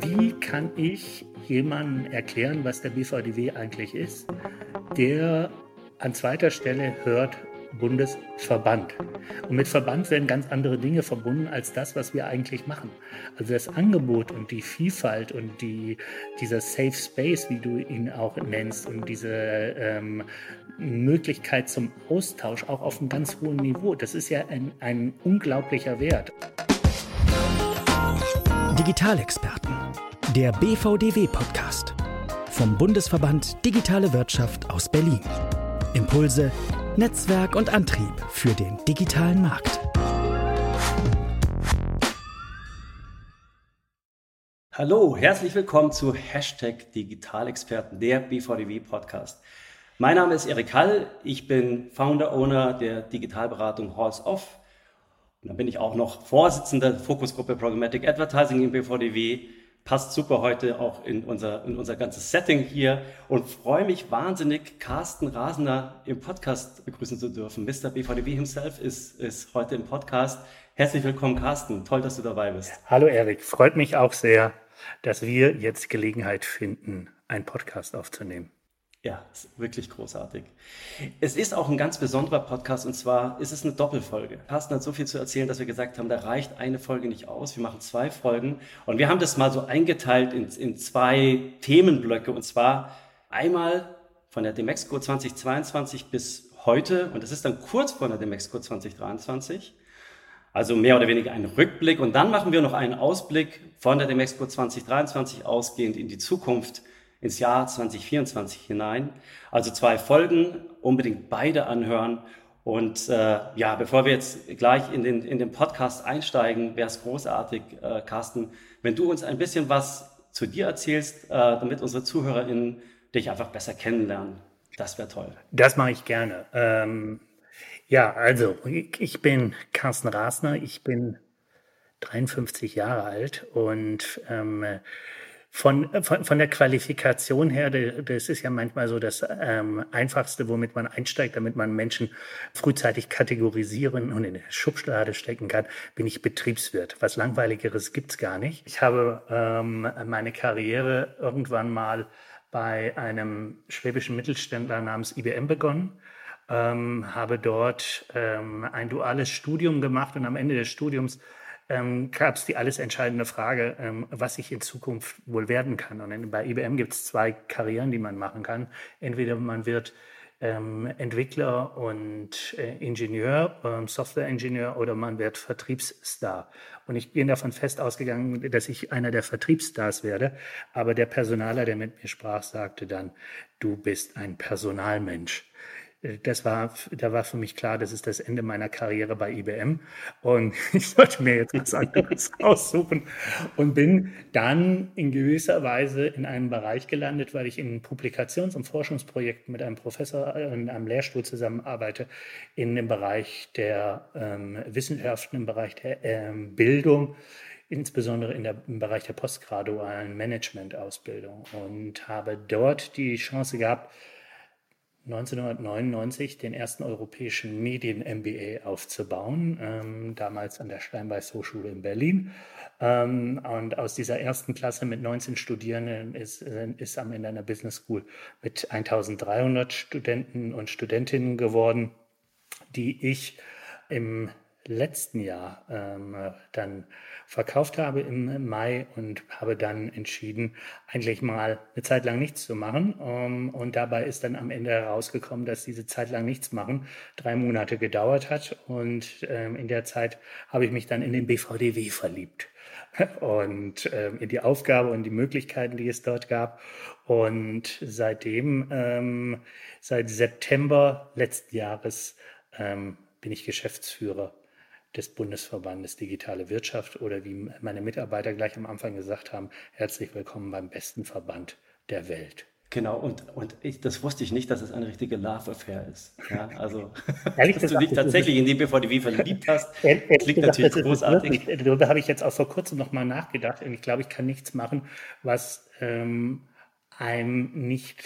Wie kann ich jemandem erklären, was der BVDW eigentlich ist, der an zweiter Stelle hört Bundesverband. Und mit Verband werden ganz andere Dinge verbunden als das, was wir eigentlich machen. Also das Angebot und die Vielfalt und die, dieser Safe Space, wie du ihn auch nennst, und diese ähm, Möglichkeit zum Austausch auch auf einem ganz hohen Niveau, das ist ja ein, ein unglaublicher Wert. Digitalexperten, der BVDW-Podcast vom Bundesverband Digitale Wirtschaft aus Berlin. Impulse, Netzwerk und Antrieb für den digitalen Markt. Hallo, herzlich willkommen zu Hashtag Digitalexperten, der BVDW Podcast. Mein Name ist Erik Hall, ich bin Founder, Owner der Digitalberatung Halls Off und dann bin ich auch noch Vorsitzender der Fokusgruppe Programmatic Advertising im BVDW. Passt super heute auch in unser, in unser ganzes Setting hier und freue mich wahnsinnig, Carsten Rasner im Podcast begrüßen zu dürfen. Mr. BVDW himself ist, ist heute im Podcast. Herzlich willkommen, Carsten. Toll, dass du dabei bist. Hallo, Erik. Freut mich auch sehr, dass wir jetzt Gelegenheit finden, einen Podcast aufzunehmen. Ja, ist wirklich großartig. Es ist auch ein ganz besonderer Podcast und zwar ist es eine Doppelfolge. Carsten hat so viel zu erzählen, dass wir gesagt haben, da reicht eine Folge nicht aus. Wir machen zwei Folgen und wir haben das mal so eingeteilt in, in zwei Themenblöcke und zwar einmal von der Demexco 2022 bis heute und das ist dann kurz vor der Demexco 2023. Also mehr oder weniger ein Rückblick und dann machen wir noch einen Ausblick von der Demexco 2023 ausgehend in die Zukunft ins Jahr 2024 hinein. Also zwei Folgen, unbedingt beide anhören. Und äh, ja, bevor wir jetzt gleich in den, in den Podcast einsteigen, wäre es großartig, äh, Carsten, wenn du uns ein bisschen was zu dir erzählst, äh, damit unsere ZuhörerInnen dich einfach besser kennenlernen. Das wäre toll. Das mache ich gerne. Ähm, ja, also ich bin Carsten Rasner, ich bin 53 Jahre alt und ähm, von, von, von der Qualifikation her, das ist ja manchmal so das ähm, Einfachste, womit man einsteigt, damit man Menschen frühzeitig kategorisieren und in eine Schubschlade stecken kann, bin ich Betriebswirt. Was Langweiligeres gibt's gar nicht. Ich habe ähm, meine Karriere irgendwann mal bei einem schwäbischen Mittelständler namens IBM begonnen. Ähm, habe dort ähm, ein duales Studium gemacht und am Ende des Studiums ähm, gab es die alles entscheidende Frage, ähm, was ich in Zukunft wohl werden kann. Und bei IBM gibt es zwei Karrieren, die man machen kann. Entweder man wird ähm, Entwickler und äh, Ingenieur, ähm, Softwareingenieur oder man wird Vertriebsstar. Und ich bin davon fest ausgegangen, dass ich einer der Vertriebsstars werde. Aber der Personaler, der mit mir sprach, sagte dann, du bist ein Personalmensch das war, da war für mich klar, das ist das Ende meiner Karriere bei IBM und ich sollte mir jetzt was anderes aussuchen und bin dann in gewisser Weise in einem Bereich gelandet, weil ich in Publikations- und Forschungsprojekten mit einem Professor in einem Lehrstuhl zusammenarbeite, in dem Bereich der ähm, Wissenschaften, im Bereich der ähm, Bildung, insbesondere in der, im Bereich der postgradualen Managementausbildung. Und habe dort die Chance gehabt, 1999 den ersten europäischen Medien-MBA aufzubauen, ähm, damals an der Steinbeiß Hochschule in Berlin. Ähm, und aus dieser ersten Klasse mit 19 Studierenden ist, ist am Ende einer Business School mit 1300 Studenten und Studentinnen geworden, die ich im letzten Jahr ähm, dann verkauft habe im Mai und habe dann entschieden, eigentlich mal eine Zeit lang nichts zu machen. Um, ähm, und dabei ist dann am Ende herausgekommen, dass diese Zeit lang nichts machen drei Monate gedauert hat. Und ähm, in der Zeit habe ich mich dann in den BVDW verliebt und ähm, in die Aufgabe und die Möglichkeiten, die es dort gab. Und seitdem, ähm, seit September letzten Jahres, ähm, bin ich Geschäftsführer des Bundesverbandes Digitale Wirtschaft oder wie meine Mitarbeiter gleich am Anfang gesagt haben, herzlich willkommen beim besten Verband der Welt. Genau, und, und ich, das wusste ich nicht, dass es eine richtige Love-Affair ist. Ja, also, Ehrlich dass gesagt, du dich tatsächlich in die BVDW verliebt hast, klingt natürlich großartig. Darüber habe ich jetzt auch vor kurzem nochmal nachgedacht und ich glaube, ich kann nichts machen, was ähm, einem nicht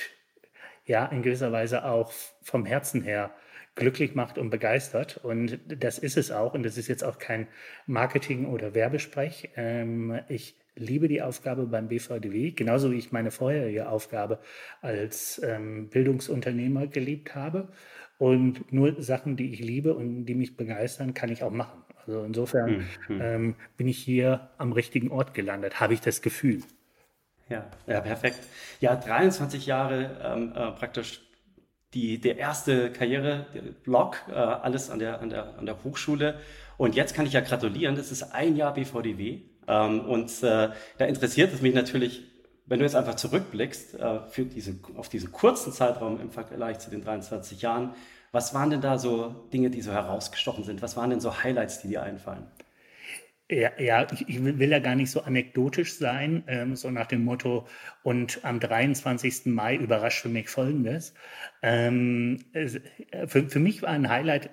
ja, in gewisser Weise auch vom Herzen her glücklich macht und begeistert. Und das ist es auch. Und das ist jetzt auch kein Marketing- oder Werbesprech. Ähm, ich liebe die Aufgabe beim BVDW, genauso wie ich meine vorherige Aufgabe als ähm, Bildungsunternehmer geliebt habe. Und nur Sachen, die ich liebe und die mich begeistern, kann ich auch machen. Also insofern mhm. ähm, bin ich hier am richtigen Ort gelandet, habe ich das Gefühl. Ja, ja, perfekt. Ja, 23 Jahre ähm, äh, praktisch die, der erste Karriereblock, äh, alles an der, an, der, an der Hochschule. Und jetzt kann ich ja gratulieren, das ist ein Jahr BVDW. Ähm, und äh, da interessiert es mich natürlich, wenn du jetzt einfach zurückblickst äh, für diese, auf diesen kurzen Zeitraum im Vergleich zu den 23 Jahren, was waren denn da so Dinge, die so herausgestochen sind? Was waren denn so Highlights, die dir einfallen? Ja, ja ich, ich, will ja gar nicht so anekdotisch sein, ähm, so nach dem Motto, und am 23. Mai überrascht für mich Folgendes. Ähm, für, für mich war ein Highlight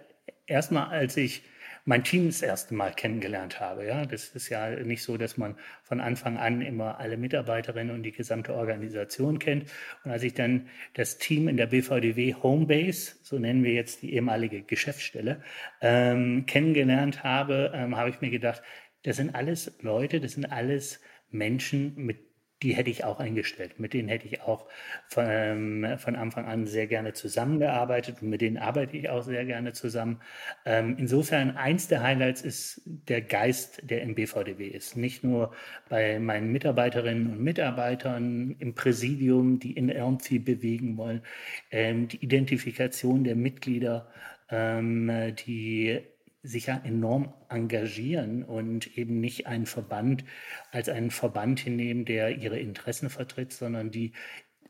erstmal, als ich mein Team das erste Mal kennengelernt habe. Ja, das ist ja nicht so, dass man von Anfang an immer alle Mitarbeiterinnen und die gesamte Organisation kennt. Und als ich dann das Team in der BVDW Homebase, so nennen wir jetzt die ehemalige Geschäftsstelle, ähm, kennengelernt habe, ähm, habe ich mir gedacht, das sind alles Leute, das sind alles Menschen, mit die hätte ich auch eingestellt. Mit denen hätte ich auch von, ähm, von, Anfang an sehr gerne zusammengearbeitet und mit denen arbeite ich auch sehr gerne zusammen. Ähm, insofern, eins der Highlights ist der Geist, der im BVDW ist. Nicht nur bei meinen Mitarbeiterinnen und Mitarbeitern im Präsidium, die in irgendwie bewegen wollen, ähm, die Identifikation der Mitglieder, ähm, die sich ja enorm engagieren und eben nicht einen Verband als einen Verband hinnehmen, der ihre Interessen vertritt, sondern die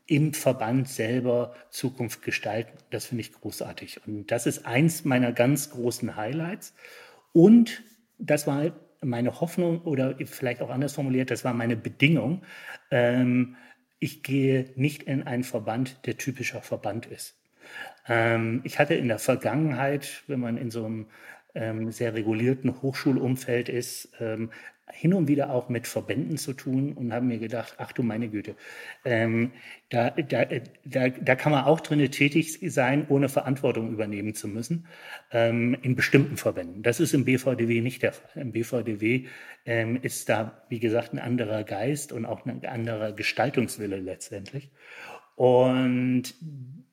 im Verband selber Zukunft gestalten. Das finde ich großartig. Und das ist eins meiner ganz großen Highlights. Und das war meine Hoffnung oder vielleicht auch anders formuliert, das war meine Bedingung. Ähm, ich gehe nicht in einen Verband, der typischer Verband ist. Ähm, ich hatte in der Vergangenheit, wenn man in so einem ähm, sehr regulierten Hochschulumfeld ist, ähm, hin und wieder auch mit Verbänden zu tun und haben mir gedacht, ach du meine Güte, ähm, da, da, da, da kann man auch drin tätig sein, ohne Verantwortung übernehmen zu müssen, ähm, in bestimmten Verbänden. Das ist im BVDW nicht der Fall. Im BVDW ähm, ist da, wie gesagt, ein anderer Geist und auch ein anderer Gestaltungswille letztendlich. Und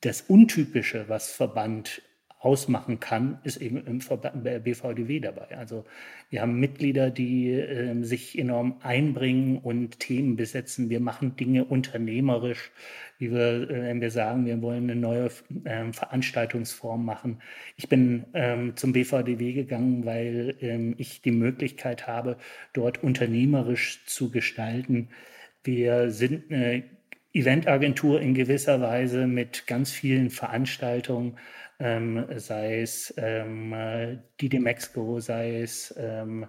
das Untypische, was Verband ausmachen kann, ist eben im BVDW dabei. Also wir haben Mitglieder, die äh, sich enorm einbringen und Themen besetzen. Wir machen Dinge unternehmerisch, wie wir, wenn wir sagen, wir wollen eine neue äh, Veranstaltungsform machen. Ich bin ähm, zum BVDW gegangen, weil ähm, ich die Möglichkeit habe, dort unternehmerisch zu gestalten. Wir sind eine Eventagentur in gewisser Weise mit ganz vielen Veranstaltungen ähm, sei es ähm, DD Mexico, sei es ähm,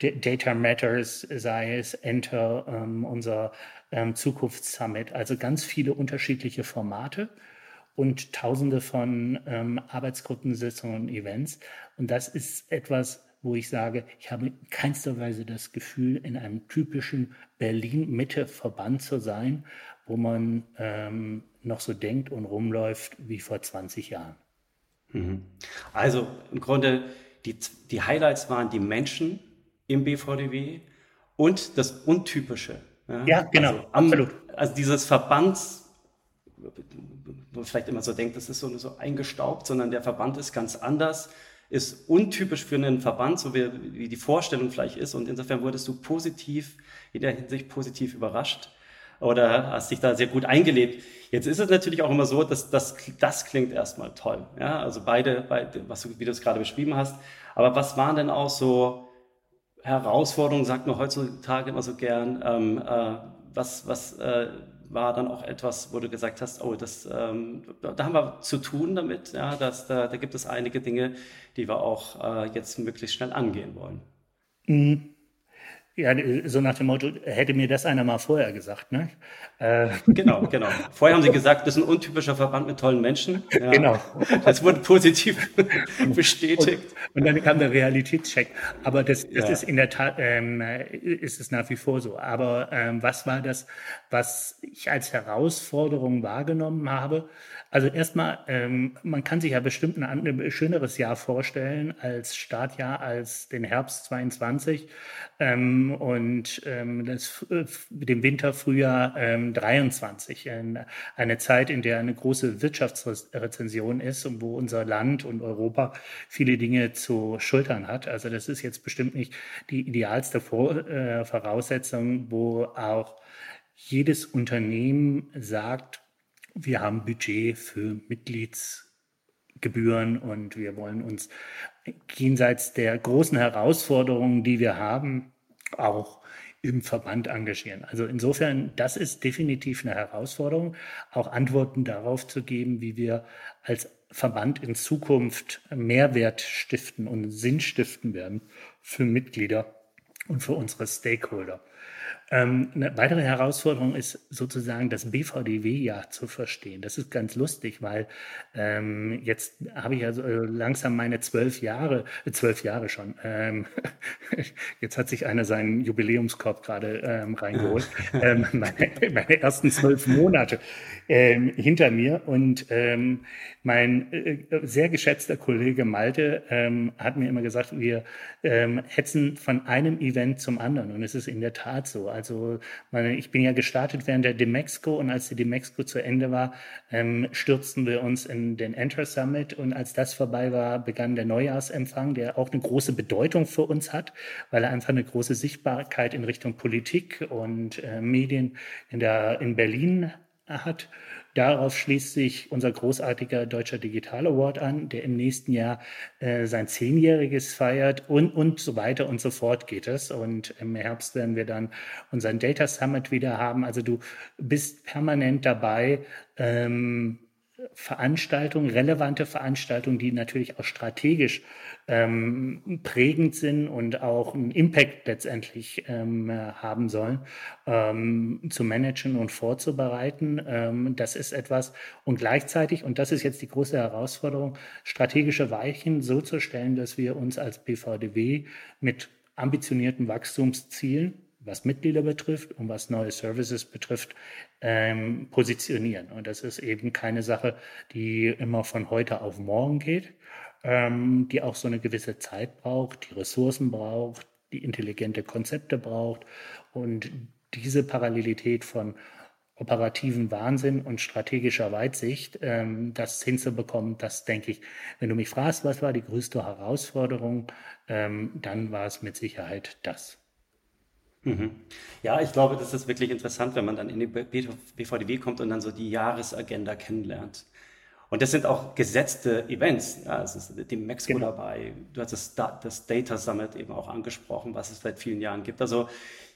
Data Matters, sei es Enter, ähm, unser ähm, Zukunftssummit. Also ganz viele unterschiedliche Formate und tausende von ähm, Arbeitsgruppensitzungen und Events. Und das ist etwas, wo ich sage, ich habe in keinster Weise das Gefühl, in einem typischen Berlin-Mitte-Verband zu sein, wo man ähm, noch so denkt und rumläuft wie vor 20 Jahren. Mhm. Also im Grunde, die, die Highlights waren die Menschen im BVDW und das Untypische. Ja, ja genau, also, absolut. Also dieses Verbands, wo man vielleicht immer so denkt, das ist so, so eingestaubt, sondern der Verband ist ganz anders, ist untypisch für einen Verband, so wie, wie die Vorstellung vielleicht ist. Und insofern wurdest du positiv, in der Hinsicht positiv überrascht oder hast dich da sehr gut eingelebt. Jetzt ist es natürlich auch immer so, dass das, das klingt erstmal toll. Ja, also beide, beide was du, wie du es gerade beschrieben hast. Aber was waren denn auch so Herausforderungen, sagt man heutzutage immer so gern, ähm, äh, was, was äh, war dann auch etwas, wo du gesagt hast, oh, das, ähm, da haben wir zu tun damit, ja, dass, da, da gibt es einige Dinge, die wir auch äh, jetzt möglichst schnell angehen wollen. Mhm. Ja, so nach dem Motto, hätte mir das einer mal vorher gesagt, ne? Äh. Genau, genau. Vorher haben Sie gesagt, das ist ein untypischer Verband mit tollen Menschen. Ja. Genau. Das wurde positiv bestätigt. Und, und, dann kam der Realitätscheck. Aber das, das ja. ist in der Tat, ähm, ist es nach wie vor so. Aber ähm, was war das, was ich als Herausforderung wahrgenommen habe? Also erstmal, ähm, man kann sich ja bestimmt ein, ein schöneres Jahr vorstellen als Startjahr, als den Herbst 22 ähm, und ähm, das, äh, dem Winter, Frühjahr ähm, 23. Eine, eine Zeit, in der eine große Wirtschaftsrezension ist und wo unser Land und Europa viele Dinge zu schultern hat. Also das ist jetzt bestimmt nicht die idealste Vor äh, Voraussetzung, wo auch jedes Unternehmen sagt, wir haben Budget für Mitgliedsgebühren und wir wollen uns jenseits der großen Herausforderungen, die wir haben, auch im Verband engagieren. Also insofern, das ist definitiv eine Herausforderung, auch Antworten darauf zu geben, wie wir als Verband in Zukunft Mehrwert stiften und Sinn stiften werden für Mitglieder und für unsere Stakeholder. Ähm, eine weitere Herausforderung ist sozusagen das BVDW-Jahr zu verstehen. Das ist ganz lustig, weil ähm, jetzt habe ich ja so äh, langsam meine zwölf Jahre, äh, zwölf Jahre schon. Ähm, jetzt hat sich einer seinen Jubiläumskorb gerade ähm, reingeholt. ähm, meine, meine ersten zwölf Monate ähm, hinter mir und ähm, mein äh, sehr geschätzter Kollege Malte ähm, hat mir immer gesagt, wir ähm, hetzen von einem Event zum anderen. Und es ist in der Tat so. Also meine, ich bin ja gestartet während der Demexco und als die Demexco zu Ende war, ähm, stürzten wir uns in den Enter Summit. Und als das vorbei war, begann der Neujahrsempfang, der auch eine große Bedeutung für uns hat, weil er einfach eine große Sichtbarkeit in Richtung Politik und äh, Medien in, der, in Berlin hat. Darauf schließt sich unser großartiger Deutscher Digital Award an, der im nächsten Jahr äh, sein Zehnjähriges feiert und, und so weiter und so fort geht es. Und im Herbst werden wir dann unseren Data Summit wieder haben. Also du bist permanent dabei, ähm, Veranstaltungen, relevante Veranstaltungen, die natürlich auch strategisch ähm, prägend sind und auch einen Impact letztendlich ähm, haben sollen, ähm, zu managen und vorzubereiten. Ähm, das ist etwas und gleichzeitig, und das ist jetzt die große Herausforderung, strategische Weichen so zu stellen, dass wir uns als BVDW mit ambitionierten Wachstumszielen was Mitglieder betrifft und was neue Services betrifft, ähm, positionieren. Und das ist eben keine Sache, die immer von heute auf morgen geht, ähm, die auch so eine gewisse Zeit braucht, die Ressourcen braucht, die intelligente Konzepte braucht. Und diese Parallelität von operativen Wahnsinn und strategischer Weitsicht, ähm, das hinzubekommen, das denke ich, wenn du mich fragst, was war die größte Herausforderung, ähm, dann war es mit Sicherheit das. Mhm. Ja, ich glaube, das ist wirklich interessant, wenn man dann in die BVDW kommt und dann so die Jahresagenda kennenlernt. Und das sind auch gesetzte Events. Ja, es ist die Mexiko genau. dabei. Du hast das, das, Data Summit eben auch angesprochen, was es seit vielen Jahren gibt. Also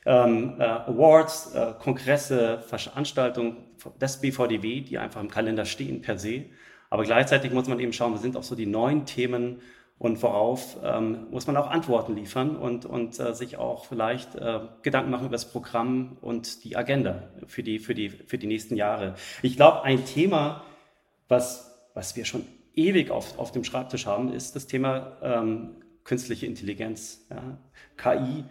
ähm, äh, Awards, äh, Kongresse, Veranstaltungen des BVDW, die einfach im Kalender stehen per se. Aber gleichzeitig muss man eben schauen, was sind auch so die neuen Themen, und worauf ähm, muss man auch Antworten liefern und, und äh, sich auch vielleicht äh, Gedanken machen über das Programm und die Agenda für die, für die, für die nächsten Jahre. Ich glaube, ein Thema, was, was wir schon ewig auf, auf dem Schreibtisch haben, ist das Thema ähm, künstliche Intelligenz, ja, KI.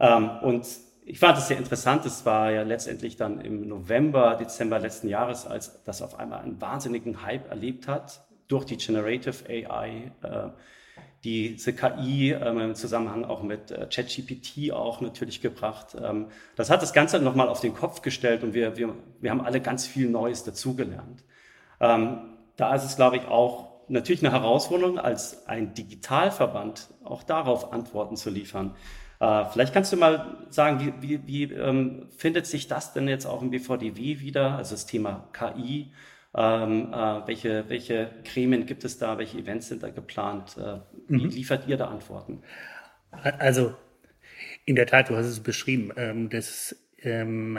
Ähm, und ich fand es sehr interessant. Es war ja letztendlich dann im November, Dezember letzten Jahres, als das auf einmal einen wahnsinnigen Hype erlebt hat durch die Generative AI. Äh, diese KI ähm, im Zusammenhang auch mit äh, ChatGPT auch natürlich gebracht. Ähm, das hat das Ganze nochmal auf den Kopf gestellt und wir, wir, wir haben alle ganz viel Neues dazugelernt. Ähm, da ist es, glaube ich, auch natürlich eine Herausforderung, als ein Digitalverband auch darauf Antworten zu liefern. Äh, vielleicht kannst du mal sagen, wie, wie, wie ähm, findet sich das denn jetzt auch im BVDW wieder, also das Thema KI? Ähm, äh, welche, welche Gremien gibt es da? Welche Events sind da geplant? Äh, wie mhm. liefert ihr da Antworten? Also, in der Tat, du hast es beschrieben. Ähm, das ähm,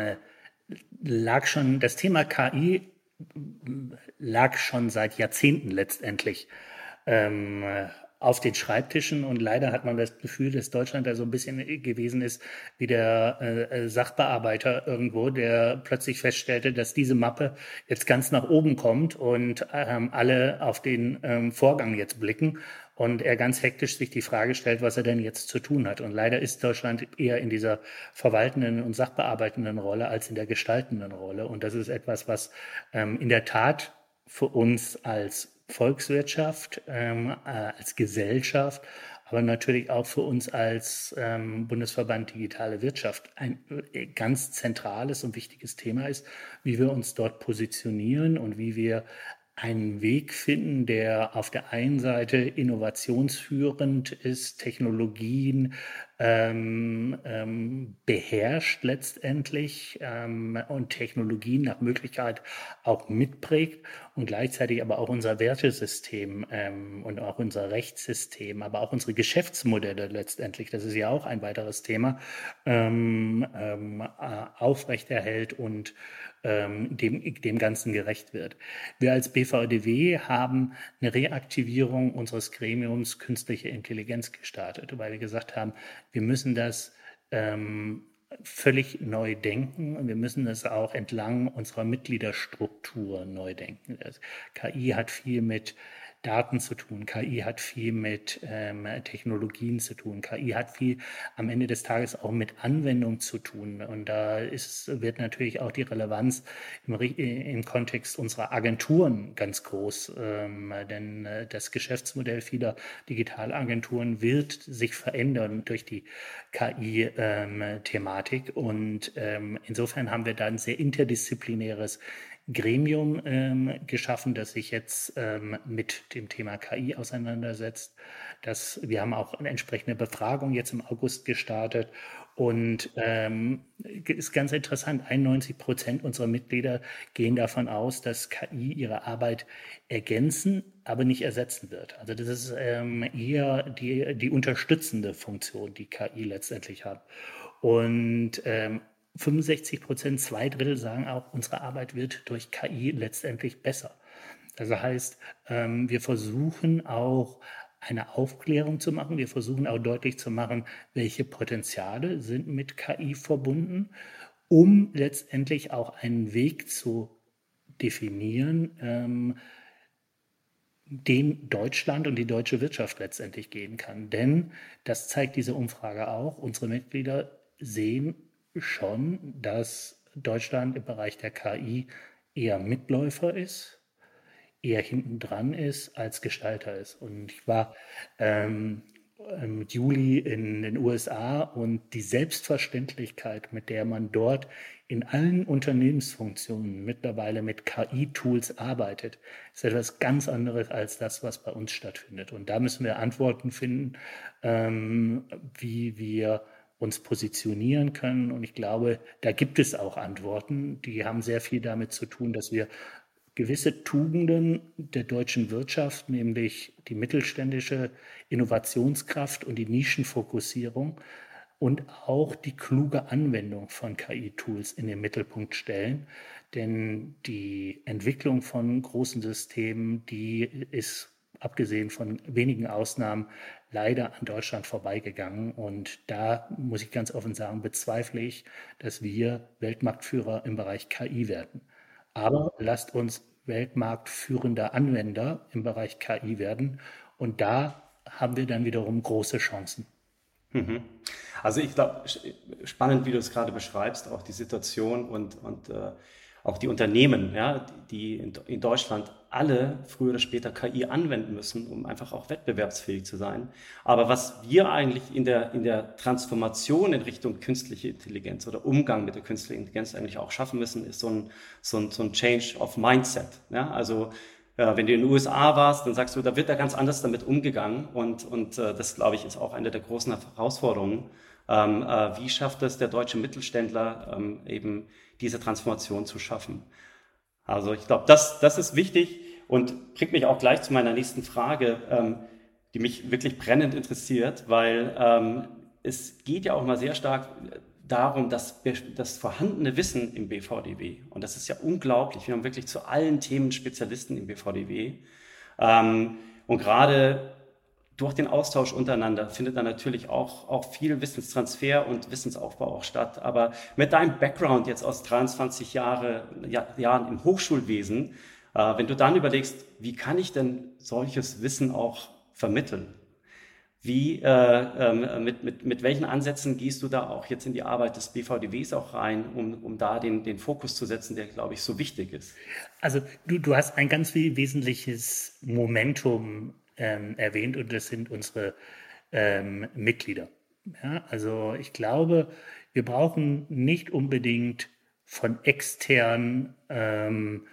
lag schon, das Thema KI lag schon seit Jahrzehnten letztendlich ähm, auf den Schreibtischen und leider hat man das Gefühl, dass Deutschland da so ein bisschen gewesen ist wie der äh, Sachbearbeiter irgendwo, der plötzlich feststellte, dass diese Mappe jetzt ganz nach oben kommt und ähm, alle auf den ähm, Vorgang jetzt blicken und er ganz hektisch sich die Frage stellt, was er denn jetzt zu tun hat. Und leider ist Deutschland eher in dieser verwaltenden und sachbearbeitenden Rolle als in der gestaltenden Rolle. Und das ist etwas, was ähm, in der Tat für uns als Volkswirtschaft, ähm, äh, als Gesellschaft, aber natürlich auch für uns als ähm, Bundesverband Digitale Wirtschaft ein äh, ganz zentrales und wichtiges Thema ist, wie wir uns dort positionieren und wie wir einen Weg finden, der auf der einen Seite innovationsführend ist, Technologien ähm, ähm, beherrscht letztendlich ähm, und Technologien nach Möglichkeit auch mitprägt und gleichzeitig aber auch unser Wertesystem ähm, und auch unser Rechtssystem, aber auch unsere Geschäftsmodelle letztendlich, das ist ja auch ein weiteres Thema, ähm, ähm, äh, aufrechterhält und dem, dem Ganzen gerecht wird. Wir als BVDW haben eine Reaktivierung unseres Gremiums künstliche Intelligenz gestartet, weil wir gesagt haben, wir müssen das ähm, völlig neu denken und wir müssen das auch entlang unserer Mitgliederstruktur neu denken. Das KI hat viel mit Daten zu tun. KI hat viel mit ähm, Technologien zu tun. KI hat viel am Ende des Tages auch mit Anwendung zu tun. Und da ist, wird natürlich auch die Relevanz im, im Kontext unserer Agenturen ganz groß. Ähm, denn äh, das Geschäftsmodell vieler Digitalagenturen wird sich verändern durch die KI-Thematik. Ähm, Und ähm, insofern haben wir da ein sehr interdisziplinäres Gremium ähm, geschaffen, das sich jetzt ähm, mit dem Thema KI auseinandersetzt. Das, wir haben auch eine entsprechende Befragung jetzt im August gestartet und ähm, ist ganz interessant, 91 Prozent unserer Mitglieder gehen davon aus, dass KI ihre Arbeit ergänzen, aber nicht ersetzen wird. Also das ist ähm, eher die, die unterstützende Funktion, die KI letztendlich hat. Und ähm, 65 Prozent, zwei Drittel sagen auch, unsere Arbeit wird durch KI letztendlich besser. Das heißt, ähm, wir versuchen auch eine Aufklärung zu machen. Wir versuchen auch deutlich zu machen, welche Potenziale sind mit KI verbunden, um letztendlich auch einen Weg zu definieren, ähm, den Deutschland und die deutsche Wirtschaft letztendlich gehen kann. Denn, das zeigt diese Umfrage auch, unsere Mitglieder sehen schon, dass Deutschland im Bereich der KI eher Mitläufer ist, eher hinten dran ist, als Gestalter ist. Und ich war ähm, im Juli in den USA und die Selbstverständlichkeit, mit der man dort in allen Unternehmensfunktionen mittlerweile mit KI-Tools arbeitet, ist etwas ganz anderes als das, was bei uns stattfindet. Und da müssen wir Antworten finden, ähm, wie wir uns positionieren können. Und ich glaube, da gibt es auch Antworten, die haben sehr viel damit zu tun, dass wir gewisse Tugenden der deutschen Wirtschaft, nämlich die mittelständische Innovationskraft und die Nischenfokussierung und auch die kluge Anwendung von KI-Tools in den Mittelpunkt stellen. Denn die Entwicklung von großen Systemen, die ist abgesehen von wenigen Ausnahmen leider an Deutschland vorbeigegangen. Und da muss ich ganz offen sagen, bezweifle ich, dass wir Weltmarktführer im Bereich KI werden. Aber lasst uns weltmarktführender Anwender im Bereich KI werden. Und da haben wir dann wiederum große Chancen. Mhm. Also ich glaube, spannend, wie du es gerade beschreibst, auch die Situation und, und äh, auch die Unternehmen, ja, die in, in Deutschland alle früher oder später KI anwenden müssen, um einfach auch wettbewerbsfähig zu sein. Aber was wir eigentlich in der, in der Transformation in Richtung künstliche Intelligenz oder Umgang mit der künstlichen Intelligenz eigentlich auch schaffen müssen, ist so ein, so ein, so ein Change of Mindset. Ja? Also ja, wenn du in den USA warst, dann sagst du, da wird da ganz anders damit umgegangen. Und, und äh, das, glaube ich, ist auch eine der großen Herausforderungen. Ähm, äh, wie schafft es der deutsche Mittelständler ähm, eben diese Transformation zu schaffen. Also ich glaube, das, das ist wichtig und bringt mich auch gleich zu meiner nächsten Frage, ähm, die mich wirklich brennend interessiert, weil ähm, es geht ja auch mal sehr stark darum, dass das vorhandene Wissen im BVDW, und das ist ja unglaublich, wir haben wirklich zu allen Themen Spezialisten im BVDW, ähm, und gerade durch den Austausch untereinander findet dann natürlich auch, auch viel Wissenstransfer und Wissensaufbau auch statt. Aber mit deinem Background jetzt aus 23 Jahre, ja, Jahren im Hochschulwesen, äh, wenn du dann überlegst, wie kann ich denn solches Wissen auch vermitteln? Wie, äh, äh, mit, mit, mit welchen Ansätzen gehst du da auch jetzt in die Arbeit des BVDWs auch rein, um, um da den, den Fokus zu setzen, der, glaube ich, so wichtig ist? Also du, du hast ein ganz wesentliches Momentum ähm, erwähnt und das sind unsere ähm, Mitglieder. Ja, also ich glaube, wir brauchen nicht unbedingt von externen ähm,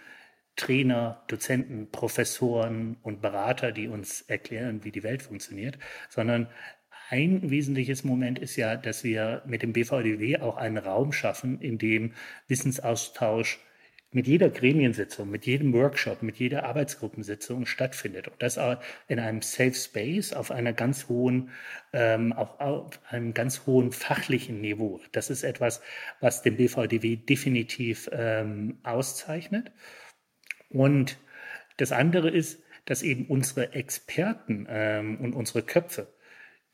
Trainer, Dozenten, Professoren und Berater, die uns erklären, wie die Welt funktioniert, sondern ein wesentliches Moment ist ja, dass wir mit dem BVDW auch einen Raum schaffen, in dem Wissensaustausch mit jeder Gremiensitzung, mit jedem Workshop, mit jeder Arbeitsgruppensitzung stattfindet. Und das auch in einem Safe Space auf einer ganz hohen, ähm, auf, auf einem ganz hohen fachlichen Niveau. Das ist etwas, was den BVDW definitiv ähm, auszeichnet. Und das andere ist, dass eben unsere Experten ähm, und unsere Köpfe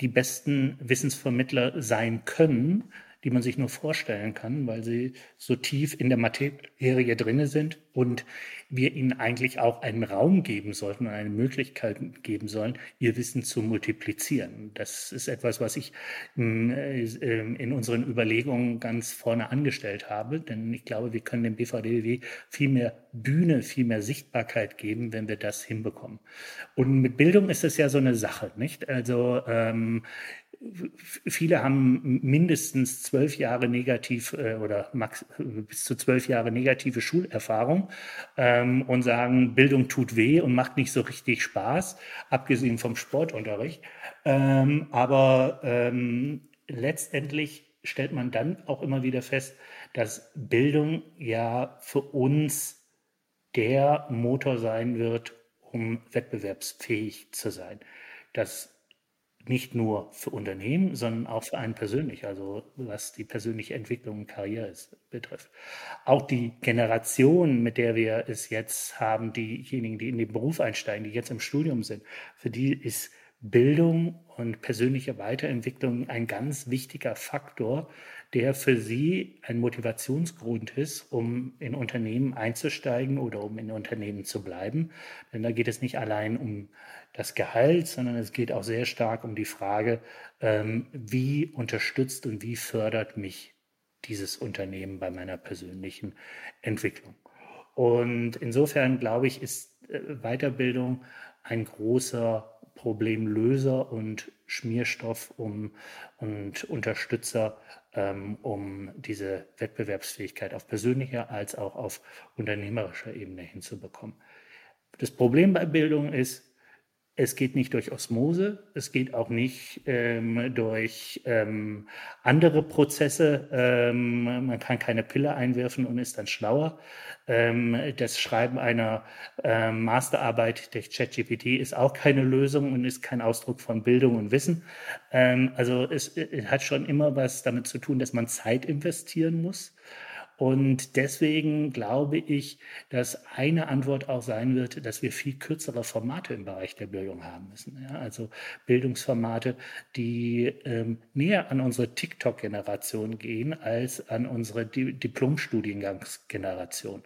die besten Wissensvermittler sein können, die man sich nur vorstellen kann, weil sie so tief in der Materie drinne sind und wir ihnen eigentlich auch einen Raum geben sollten und eine Möglichkeit geben sollen, ihr Wissen zu multiplizieren. Das ist etwas, was ich hm, äh, in unseren Überlegungen ganz vorne angestellt habe, denn ich glaube, wir können dem BVDW viel mehr Bühne, viel mehr Sichtbarkeit geben, wenn wir das hinbekommen. Und mit Bildung ist es ja so eine Sache, nicht? Also ähm, viele haben mindestens zwölf Jahre negativ äh, oder max, bis zu zwölf Jahre negative Schulerfahrung ähm, und sagen, Bildung tut weh und macht nicht so richtig Spaß, abgesehen vom Sportunterricht. Ähm, aber ähm, letztendlich stellt man dann auch immer wieder fest, dass Bildung ja für uns der Motor sein wird, um wettbewerbsfähig zu sein. Das nicht nur für Unternehmen, sondern auch für einen persönlich, also was die persönliche Entwicklung und Karriere betrifft. Auch die Generation, mit der wir es jetzt haben, diejenigen, die in den Beruf einsteigen, die jetzt im Studium sind, für die ist Bildung und persönliche Weiterentwicklung ein ganz wichtiger Faktor, der für sie ein Motivationsgrund ist, um in Unternehmen einzusteigen oder um in Unternehmen zu bleiben. Denn da geht es nicht allein um das Gehalt, sondern es geht auch sehr stark um die Frage, ähm, wie unterstützt und wie fördert mich dieses Unternehmen bei meiner persönlichen Entwicklung. Und insofern glaube ich, ist äh, Weiterbildung ein großer Problemlöser und Schmierstoff um, und Unterstützer, ähm, um diese Wettbewerbsfähigkeit auf persönlicher als auch auf unternehmerischer Ebene hinzubekommen. Das Problem bei Bildung ist, es geht nicht durch Osmose, es geht auch nicht ähm, durch ähm, andere Prozesse. Ähm, man kann keine Pille einwerfen und ist dann schlauer. Ähm, das Schreiben einer ähm, Masterarbeit durch ChatGPT ist auch keine Lösung und ist kein Ausdruck von Bildung und Wissen. Ähm, also es, es hat schon immer was damit zu tun, dass man Zeit investieren muss. Und deswegen glaube ich, dass eine Antwort auch sein wird, dass wir viel kürzere Formate im Bereich der Bildung haben müssen. Ja, also Bildungsformate, die ähm, näher an unsere TikTok-Generation gehen als an unsere Di Diplom-Studiengangsgeneration.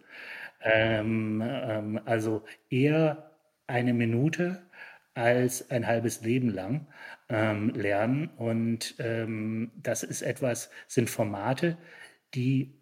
Ähm, ähm, also eher eine Minute als ein halbes Leben lang ähm, lernen. Und ähm, das ist etwas, sind Formate, die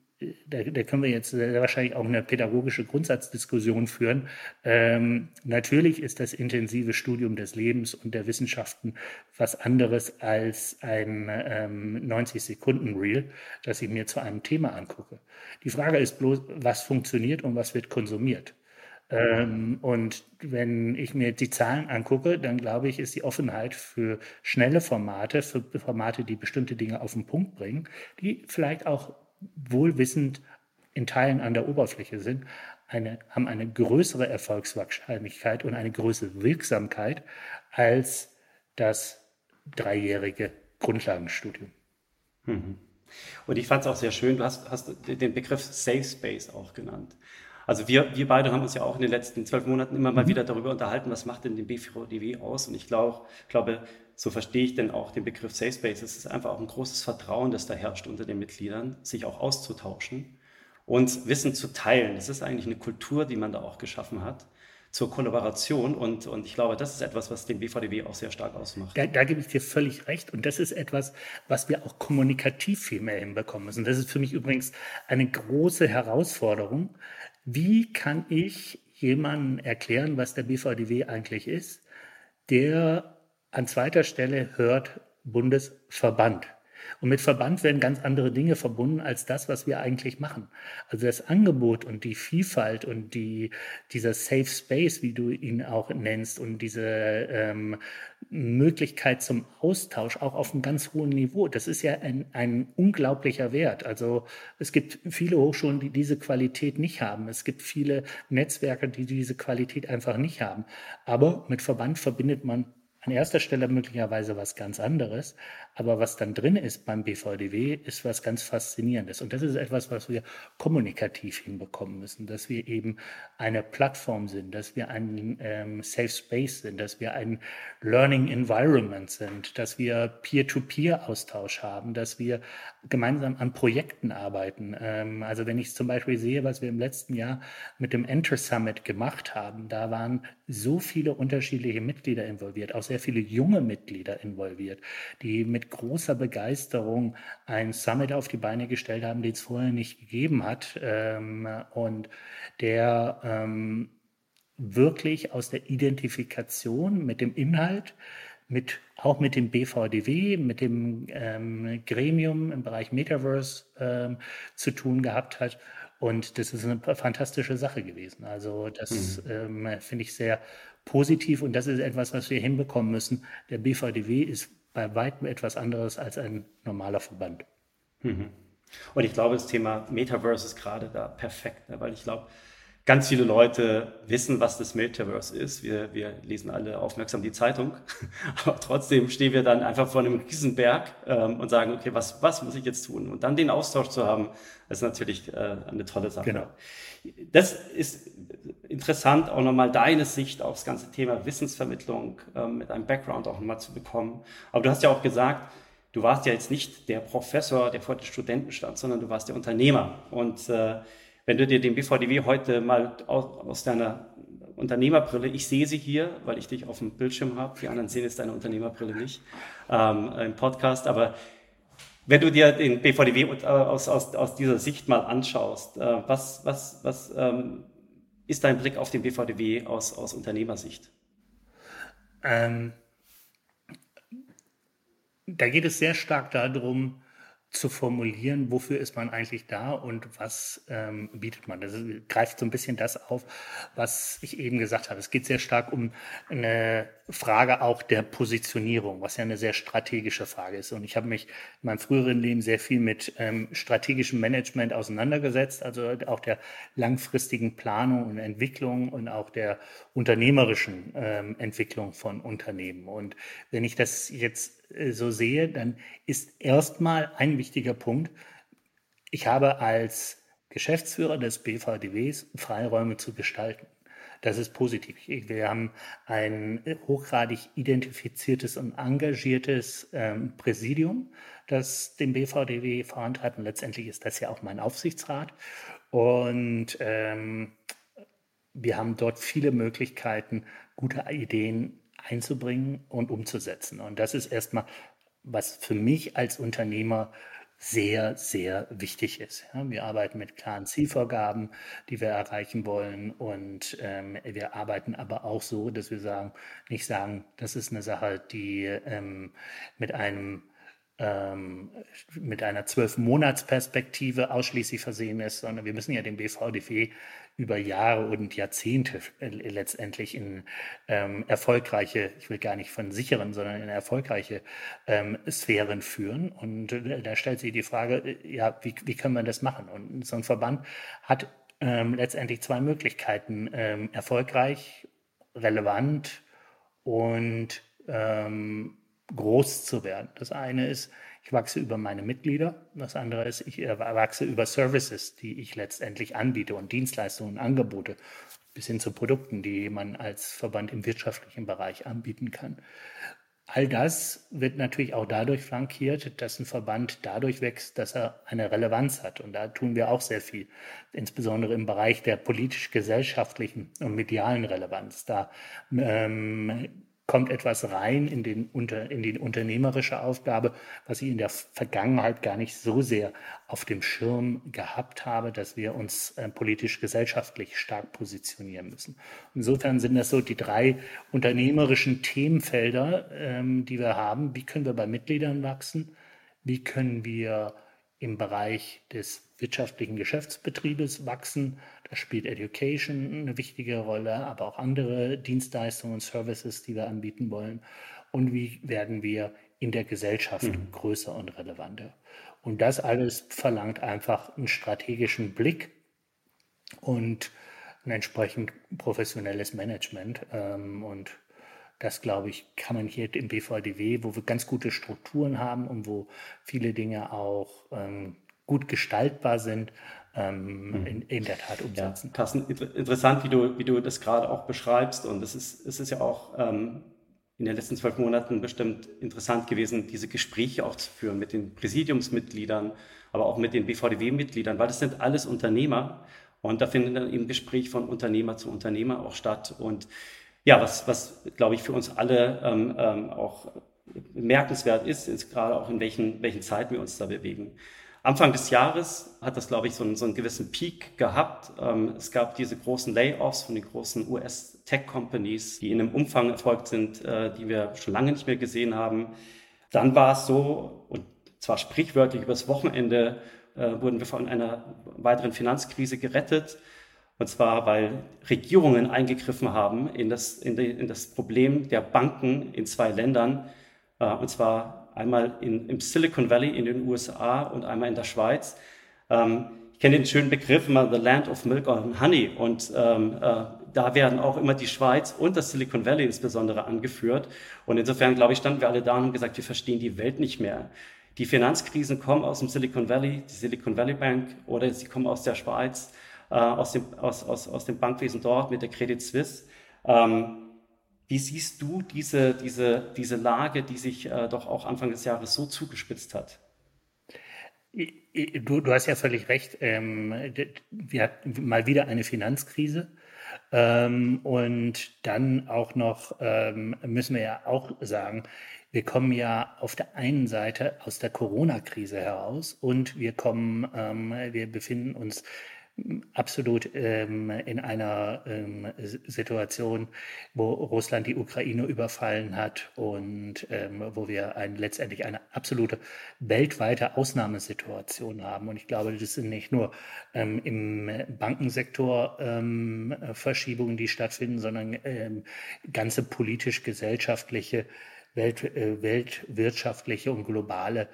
da, da, können wir jetzt wahrscheinlich auch eine pädagogische Grundsatzdiskussion führen. Ähm, natürlich ist das intensive Studium des Lebens und der Wissenschaften was anderes als ein ähm, 90-Sekunden-Reel, das ich mir zu einem Thema angucke. Die Frage ist bloß, was funktioniert und was wird konsumiert. Ähm, und wenn ich mir die Zahlen angucke, dann glaube ich, ist die Offenheit für schnelle Formate, für Formate, die bestimmte Dinge auf den Punkt bringen, die vielleicht auch wohlwissend in Teilen an der Oberfläche sind, eine, haben eine größere Erfolgswahrscheinlichkeit und eine größere Wirksamkeit als das dreijährige Grundlagenstudium. Mhm. Und ich fand es auch sehr schön, du hast, hast, den Begriff Safe Space auch genannt. Also wir, wir beide haben uns ja auch in den letzten zwölf Monaten immer mal mhm. wieder darüber unterhalten, was macht denn den BVDW aus? Und ich glaub, glaube, so verstehe ich denn auch den Begriff Safe Space. Es ist einfach auch ein großes Vertrauen, das da herrscht unter den Mitgliedern, sich auch auszutauschen und Wissen zu teilen. Das ist eigentlich eine Kultur, die man da auch geschaffen hat zur Kollaboration. Und, und ich glaube, das ist etwas, was den BVDW auch sehr stark ausmacht. Da, da gebe ich dir völlig recht. Und das ist etwas, was wir auch kommunikativ viel mehr hinbekommen müssen. Das ist für mich übrigens eine große Herausforderung. Wie kann ich jemandem erklären, was der BVDW eigentlich ist, der an zweiter Stelle hört Bundesverband? Und mit Verband werden ganz andere Dinge verbunden als das, was wir eigentlich machen. Also das Angebot und die Vielfalt und die, dieser Safe Space, wie du ihn auch nennst, und diese ähm, Möglichkeit zum Austausch auch auf einem ganz hohen Niveau, das ist ja ein, ein unglaublicher Wert. Also es gibt viele Hochschulen, die diese Qualität nicht haben. Es gibt viele Netzwerke, die diese Qualität einfach nicht haben. Aber mit Verband verbindet man an erster Stelle möglicherweise was ganz anderes, aber was dann drin ist beim BVDW, ist was ganz Faszinierendes. Und das ist etwas, was wir kommunikativ hinbekommen müssen, dass wir eben eine Plattform sind, dass wir ein ähm, Safe Space sind, dass wir ein Learning Environment sind, dass wir Peer-to-Peer-Austausch haben, dass wir gemeinsam an Projekten arbeiten. Ähm, also wenn ich zum Beispiel sehe, was wir im letzten Jahr mit dem Enter Summit gemacht haben, da waren so viele unterschiedliche Mitglieder involviert, auch sehr viele junge Mitglieder involviert, die mit großer Begeisterung ein Summit auf die Beine gestellt haben, den es vorher nicht gegeben hat ähm, und der ähm, wirklich aus der Identifikation mit dem Inhalt, mit, auch mit dem BVDW, mit dem ähm, Gremium im Bereich Metaverse ähm, zu tun gehabt hat und das ist eine fantastische Sache gewesen. Also das mhm. ähm, finde ich sehr positiv und das ist etwas, was wir hinbekommen müssen. Der BVDW ist bei weitem etwas anderes als ein normaler Verband. Mhm. Und ich glaube, das Thema Metaverse ist gerade da perfekt, ne? weil ich glaube, ganz viele Leute wissen, was das Metaverse ist. Wir, wir lesen alle aufmerksam die Zeitung, aber trotzdem stehen wir dann einfach vor einem Riesenberg ähm, und sagen, okay, was, was muss ich jetzt tun? Und dann den Austausch zu haben, ist natürlich äh, eine tolle Sache. Genau. Das ist interessant, auch nochmal deine Sicht auf das ganze Thema Wissensvermittlung äh, mit einem Background auch nochmal zu bekommen. Aber du hast ja auch gesagt, du warst ja jetzt nicht der Professor, der vor den Studenten stand, sondern du warst der Unternehmer. Und äh, wenn du dir den BVDW heute mal aus, aus deiner Unternehmerbrille, ich sehe sie hier, weil ich dich auf dem Bildschirm habe, die anderen sehen jetzt deine Unternehmerbrille nicht ähm, im Podcast, aber wenn du dir den BVDW äh, aus, aus, aus dieser Sicht mal anschaust, äh, was, was, was ähm, ist dein Blick auf den BVDW aus, aus Unternehmersicht? Ähm, da geht es sehr stark darum, zu formulieren, wofür ist man eigentlich da und was ähm, bietet man. Das greift so ein bisschen das auf, was ich eben gesagt habe. Es geht sehr stark um eine Frage auch der Positionierung, was ja eine sehr strategische Frage ist. Und ich habe mich in meinem früheren Leben sehr viel mit ähm, strategischem Management auseinandergesetzt, also auch der langfristigen Planung und Entwicklung und auch der unternehmerischen ähm, Entwicklung von Unternehmen. Und wenn ich das jetzt äh, so sehe, dann ist erstmal ein wichtiger Punkt, ich habe als Geschäftsführer des BVDWs Freiräume zu gestalten. Das ist positiv. Wir haben ein hochgradig identifiziertes und engagiertes ähm, Präsidium, das den BVDW vorantreibt. Und letztendlich ist das ja auch mein Aufsichtsrat. Und ähm, wir haben dort viele Möglichkeiten, gute Ideen einzubringen und umzusetzen. Und das ist erstmal, was für mich als Unternehmer sehr, sehr wichtig ist. Wir arbeiten mit klaren Zielvorgaben, die wir erreichen wollen. Und ähm, wir arbeiten aber auch so, dass wir sagen, nicht sagen, das ist eine Sache, die ähm, mit einem ähm, mit einer zwölf Monatsperspektive ausschließlich versehen ist, sondern wir müssen ja den BVDW über Jahre und Jahrzehnte äh, letztendlich in ähm, erfolgreiche, ich will gar nicht von sicheren, sondern in erfolgreiche ähm, Sphären führen. Und äh, da stellt sich die Frage, äh, ja, wie, wie können wir das machen? Und so ein Verband hat ähm, letztendlich zwei Möglichkeiten, ähm, erfolgreich, relevant und ähm, groß zu werden. Das eine ist, ich wachse über meine Mitglieder. Das andere ist, ich wachse über Services, die ich letztendlich anbiete und Dienstleistungen, Angebote bis hin zu Produkten, die man als Verband im wirtschaftlichen Bereich anbieten kann. All das wird natürlich auch dadurch flankiert, dass ein Verband dadurch wächst, dass er eine Relevanz hat. Und da tun wir auch sehr viel, insbesondere im Bereich der politisch-gesellschaftlichen und medialen Relevanz. Da ähm, kommt etwas rein in, den unter, in die unternehmerische Aufgabe, was ich in der Vergangenheit gar nicht so sehr auf dem Schirm gehabt habe, dass wir uns äh, politisch-gesellschaftlich stark positionieren müssen. Insofern sind das so die drei unternehmerischen Themenfelder, ähm, die wir haben. Wie können wir bei Mitgliedern wachsen? Wie können wir im Bereich des wirtschaftlichen Geschäftsbetriebes wachsen? Da spielt Education eine wichtige Rolle, aber auch andere Dienstleistungen und Services, die wir anbieten wollen. Und wie werden wir in der Gesellschaft mhm. größer und relevanter? Und das alles verlangt einfach einen strategischen Blick und ein entsprechend professionelles Management. Ähm, und das, glaube ich, kann man hier im BVDW, wo wir ganz gute Strukturen haben und wo viele Dinge auch ähm, gut gestaltbar sind, ähm, mhm. in, in, der Tat umsetzen. Ja, Carsten, interessant, wie du, wie du das gerade auch beschreibst. Und es ist, es ist ja auch ähm, in den letzten zwölf Monaten bestimmt interessant gewesen, diese Gespräche auch zu führen mit den Präsidiumsmitgliedern, aber auch mit den BVDW-Mitgliedern, weil das sind alles Unternehmer. Und da findet dann eben Gespräch von Unternehmer zu Unternehmer auch statt. Und ja, was, was glaube ich, für uns alle ähm, ähm, auch bemerkenswert ist, ist gerade auch in welchen, welchen Zeiten wir uns da bewegen. Anfang des Jahres hat das, glaube ich, so einen, so einen gewissen Peak gehabt. Ähm, es gab diese großen Layoffs von den großen US-Tech-Companies, die in einem Umfang erfolgt sind, äh, die wir schon lange nicht mehr gesehen haben. Dann war es so, und zwar sprichwörtlich übers Wochenende, äh, wurden wir von einer weiteren Finanzkrise gerettet. Und zwar, weil Regierungen eingegriffen haben in das, in, die, in das Problem der Banken in zwei Ländern. Äh, und zwar einmal in, im Silicon Valley in den USA und einmal in der Schweiz. Ähm, ich kenne den schönen Begriff immer The Land of Milk and Honey und ähm, äh, da werden auch immer die Schweiz und das Silicon Valley insbesondere angeführt. Und insofern, glaube ich, standen wir alle da und haben gesagt, wir verstehen die Welt nicht mehr. Die Finanzkrisen kommen aus dem Silicon Valley, die Silicon Valley Bank, oder sie kommen aus der Schweiz, äh, aus, dem, aus, aus, aus dem Bankwesen dort mit der Credit Suisse. Ähm, wie siehst du diese, diese, diese Lage, die sich äh, doch auch Anfang des Jahres so zugespitzt hat? Du, du hast ja völlig recht. Ähm, wir hatten mal wieder eine Finanzkrise. Ähm, und dann auch noch ähm, müssen wir ja auch sagen, wir kommen ja auf der einen Seite aus der Corona-Krise heraus und wir kommen, ähm, wir befinden uns absolut ähm, in einer ähm, Situation, wo Russland die Ukraine überfallen hat und ähm, wo wir ein, letztendlich eine absolute weltweite Ausnahmesituation haben. Und ich glaube, das sind nicht nur ähm, im Bankensektor ähm, Verschiebungen, die stattfinden, sondern ähm, ganze politisch-gesellschaftliche Welt, äh, weltwirtschaftliche und globale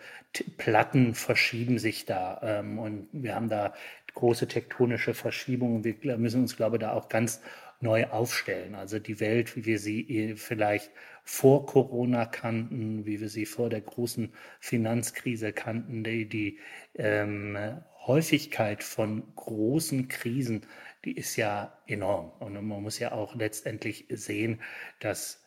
Platten verschieben sich da. Ähm, und wir haben da große tektonische Verschiebungen. Wir müssen uns, glaube ich, da auch ganz neu aufstellen. Also die Welt, wie wir sie eh vielleicht vor Corona kannten, wie wir sie vor der großen Finanzkrise kannten, die, die ähm, Häufigkeit von großen Krisen, die ist ja enorm. Und man muss ja auch letztendlich sehen, dass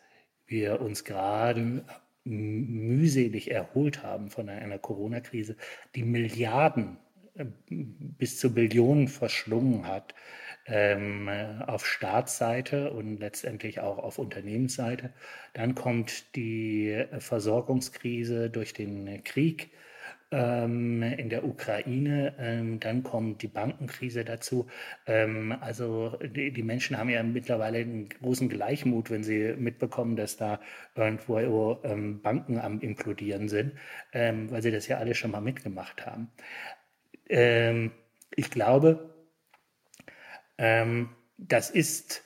wir uns gerade mühselig erholt haben von einer Corona-Krise, die Milliarden bis zu Billionen verschlungen hat ähm, auf Staatsseite und letztendlich auch auf Unternehmensseite. Dann kommt die Versorgungskrise durch den Krieg ähm, in der Ukraine. Ähm, dann kommt die Bankenkrise dazu. Also die, Menschen haben ja mittlerweile einen großen Gleichmut, wenn sie mitbekommen, dass da irgendwo Banken am implodieren sind, weil sie das ja alle schon mal mitgemacht haben ähm, ich glaube, ähm, das ist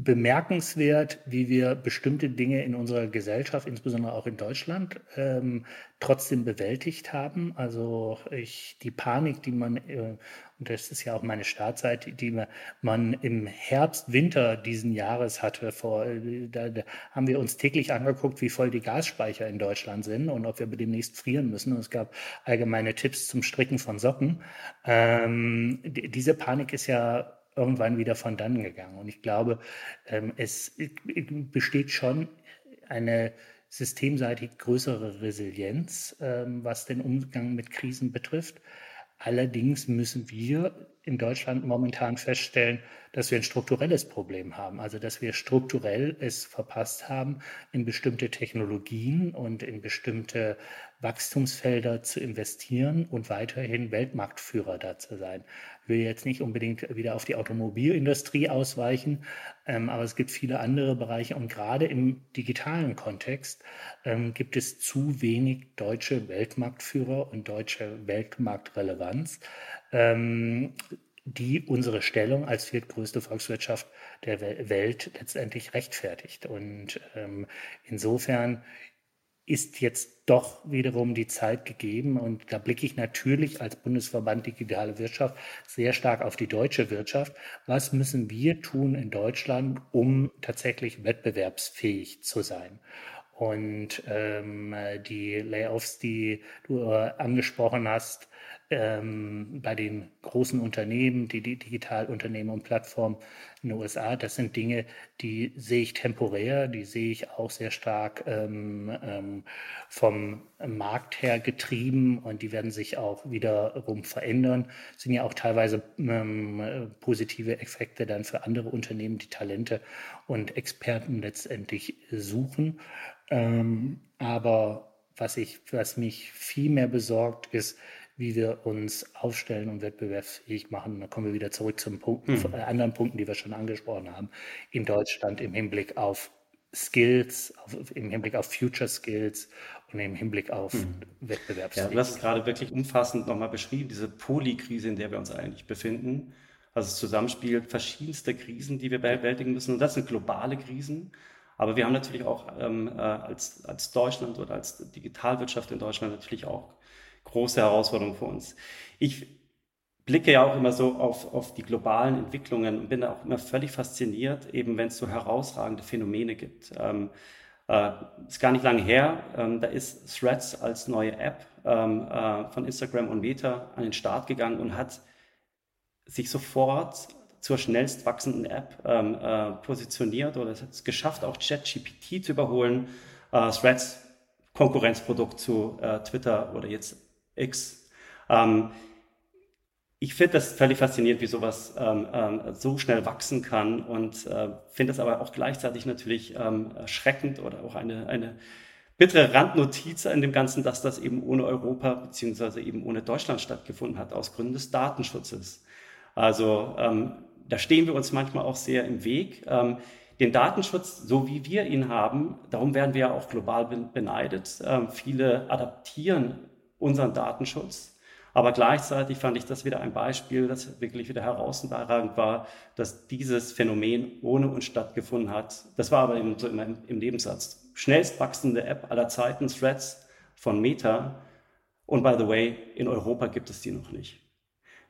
bemerkenswert, wie wir bestimmte Dinge in unserer Gesellschaft, insbesondere auch in Deutschland, ähm, trotzdem bewältigt haben. Also ich, die Panik, die man, äh, und das ist ja auch meine Startzeit, die man im Herbst, Winter diesen Jahres hatte, vor, äh, da, da haben wir uns täglich angeguckt, wie voll die Gasspeicher in Deutschland sind und ob wir demnächst frieren müssen. Und es gab allgemeine Tipps zum Stricken von Socken. Ähm, diese Panik ist ja irgendwann wieder von dann gegangen. Und ich glaube, ähm, es besteht schon eine systemseitig größere Resilienz, ähm, was den Umgang mit Krisen betrifft. Allerdings müssen wir in Deutschland momentan feststellen, dass wir ein strukturelles Problem haben. Also dass wir strukturell es verpasst haben, in bestimmte Technologien und in bestimmte Wachstumsfelder zu investieren und weiterhin Weltmarktführer da zu sein. Ich will jetzt nicht unbedingt wieder auf die Automobilindustrie ausweichen, ähm, aber es gibt viele andere Bereiche und gerade im digitalen Kontext ähm, gibt es zu wenig deutsche Weltmarktführer und deutsche Weltmarktrelevanz. Ähm, die unsere Stellung als viertgrößte Volkswirtschaft der Welt letztendlich rechtfertigt. Und ähm, insofern ist jetzt doch wiederum die Zeit gegeben. Und da blicke ich natürlich als Bundesverband Digitale Wirtschaft sehr stark auf die deutsche Wirtschaft. Was müssen wir tun in Deutschland, um tatsächlich wettbewerbsfähig zu sein? Und ähm, die Layoffs, die du äh, angesprochen hast, ähm, bei den großen Unternehmen, die, die Digitalunternehmen und Plattformen in den USA, das sind Dinge, die sehe ich temporär, die sehe ich auch sehr stark ähm, ähm, vom Markt her getrieben und die werden sich auch wiederum verändern. Das sind ja auch teilweise ähm, positive Effekte dann für andere Unternehmen, die Talente und Experten letztendlich suchen. Ähm, aber was ich, was mich viel mehr besorgt, ist, wie wir uns aufstellen und wettbewerbsfähig machen. Da kommen wir wieder zurück zu Punkten, mhm. anderen Punkten, die wir schon angesprochen haben, in Deutschland im Hinblick auf Skills, auf, im Hinblick auf Future Skills und im Hinblick auf mhm. Wettbewerbsfähigkeit. Ja, du hast es gerade wirklich umfassend nochmal beschrieben, diese Polykrise, in der wir uns eigentlich befinden. Also das Zusammenspiel verschiedenster Krisen, die wir bewältigen müssen. Und das sind globale Krisen. Aber wir haben natürlich auch ähm, äh, als, als Deutschland oder als Digitalwirtschaft in Deutschland natürlich auch große Herausforderung für uns. Ich blicke ja auch immer so auf, auf die globalen Entwicklungen und bin da auch immer völlig fasziniert, eben wenn es so herausragende Phänomene gibt. Ähm, äh, ist gar nicht lange her, ähm, da ist Threads als neue App ähm, äh, von Instagram und Meta an den Start gegangen und hat sich sofort zur schnellst wachsenden App ähm, äh, positioniert oder es hat es geschafft, auch ChatGPT zu überholen. Äh, Threads Konkurrenzprodukt zu äh, Twitter oder jetzt X. Ähm, ich finde das völlig faszinierend, wie sowas ähm, ähm, so schnell wachsen kann und äh, finde das aber auch gleichzeitig natürlich ähm, erschreckend oder auch eine, eine bittere Randnotiz in dem Ganzen, dass das eben ohne Europa beziehungsweise eben ohne Deutschland stattgefunden hat, aus Gründen des Datenschutzes. Also ähm, da stehen wir uns manchmal auch sehr im Weg. Ähm, den Datenschutz, so wie wir ihn haben, darum werden wir ja auch global beneidet. Ähm, viele adaptieren unseren Datenschutz. Aber gleichzeitig fand ich das wieder ein Beispiel, das wirklich wieder herausragend war, dass dieses Phänomen ohne uns stattgefunden hat. Das war aber im, so im, im Nebensatz. Schnellst wachsende App aller Zeiten, Threads von Meta. Und by the way, in Europa gibt es die noch nicht.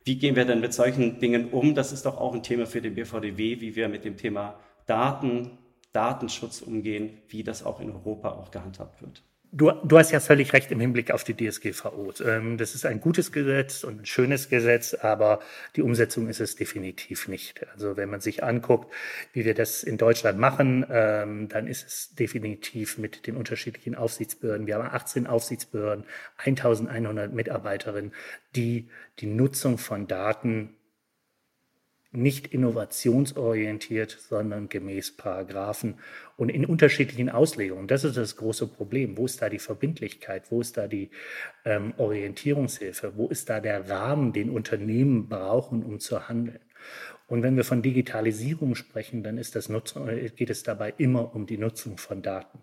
Wie gehen wir denn mit solchen Dingen um? Das ist doch auch ein Thema für den BVDW, wie wir mit dem Thema Daten, Datenschutz umgehen, wie das auch in Europa auch gehandhabt wird. Du, du hast ja völlig recht im Hinblick auf die DSGVO. Ähm, das ist ein gutes Gesetz und ein schönes Gesetz, aber die Umsetzung ist es definitiv nicht. Also wenn man sich anguckt, wie wir das in Deutschland machen, ähm, dann ist es definitiv mit den unterschiedlichen Aufsichtsbehörden. Wir haben 18 Aufsichtsbehörden, 1100 Mitarbeiterinnen, die die Nutzung von Daten nicht innovationsorientiert, sondern gemäß Paragraphen und in unterschiedlichen Auslegungen. Das ist das große Problem. Wo ist da die Verbindlichkeit? Wo ist da die ähm, Orientierungshilfe? Wo ist da der Rahmen, den Unternehmen brauchen, um zu handeln? Und wenn wir von Digitalisierung sprechen, dann Nutzung, äh, geht es dabei immer um die Nutzung von Daten,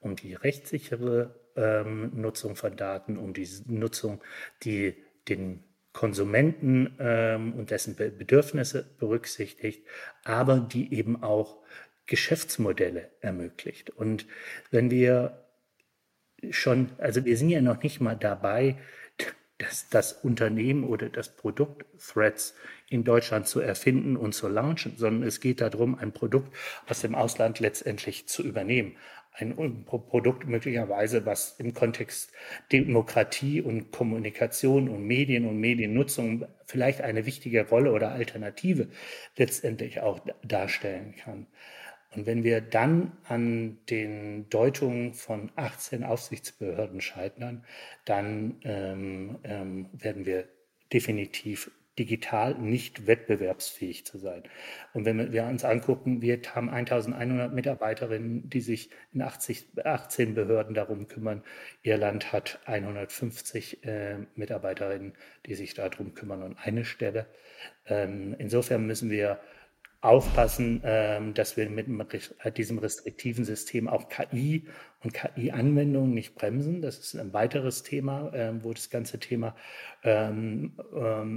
um die rechtssichere ähm, Nutzung von Daten, um die Nutzung, die den Konsumenten ähm, und dessen Bedürfnisse berücksichtigt, aber die eben auch Geschäftsmodelle ermöglicht. Und wenn wir schon, also wir sind ja noch nicht mal dabei, das, das Unternehmen oder das Produkt Threads in Deutschland zu erfinden und zu launchen, sondern es geht darum, ein Produkt aus dem Ausland letztendlich zu übernehmen. Ein Produkt möglicherweise, was im Kontext Demokratie und Kommunikation und Medien und Mediennutzung vielleicht eine wichtige Rolle oder Alternative letztendlich auch darstellen kann. Und wenn wir dann an den Deutungen von 18 Aufsichtsbehörden scheitern, dann ähm, ähm, werden wir definitiv digital nicht wettbewerbsfähig zu sein. Und wenn wir uns angucken, wir haben 1100 Mitarbeiterinnen, die sich in 80, 18 Behörden darum kümmern. Irland hat 150 äh, Mitarbeiterinnen, die sich darum kümmern und eine Stelle. Ähm, insofern müssen wir aufpassen, ähm, dass wir mit äh, diesem restriktiven System auch KI und KI-Anwendungen nicht bremsen. Das ist ein weiteres Thema, ähm, wo das ganze Thema ähm,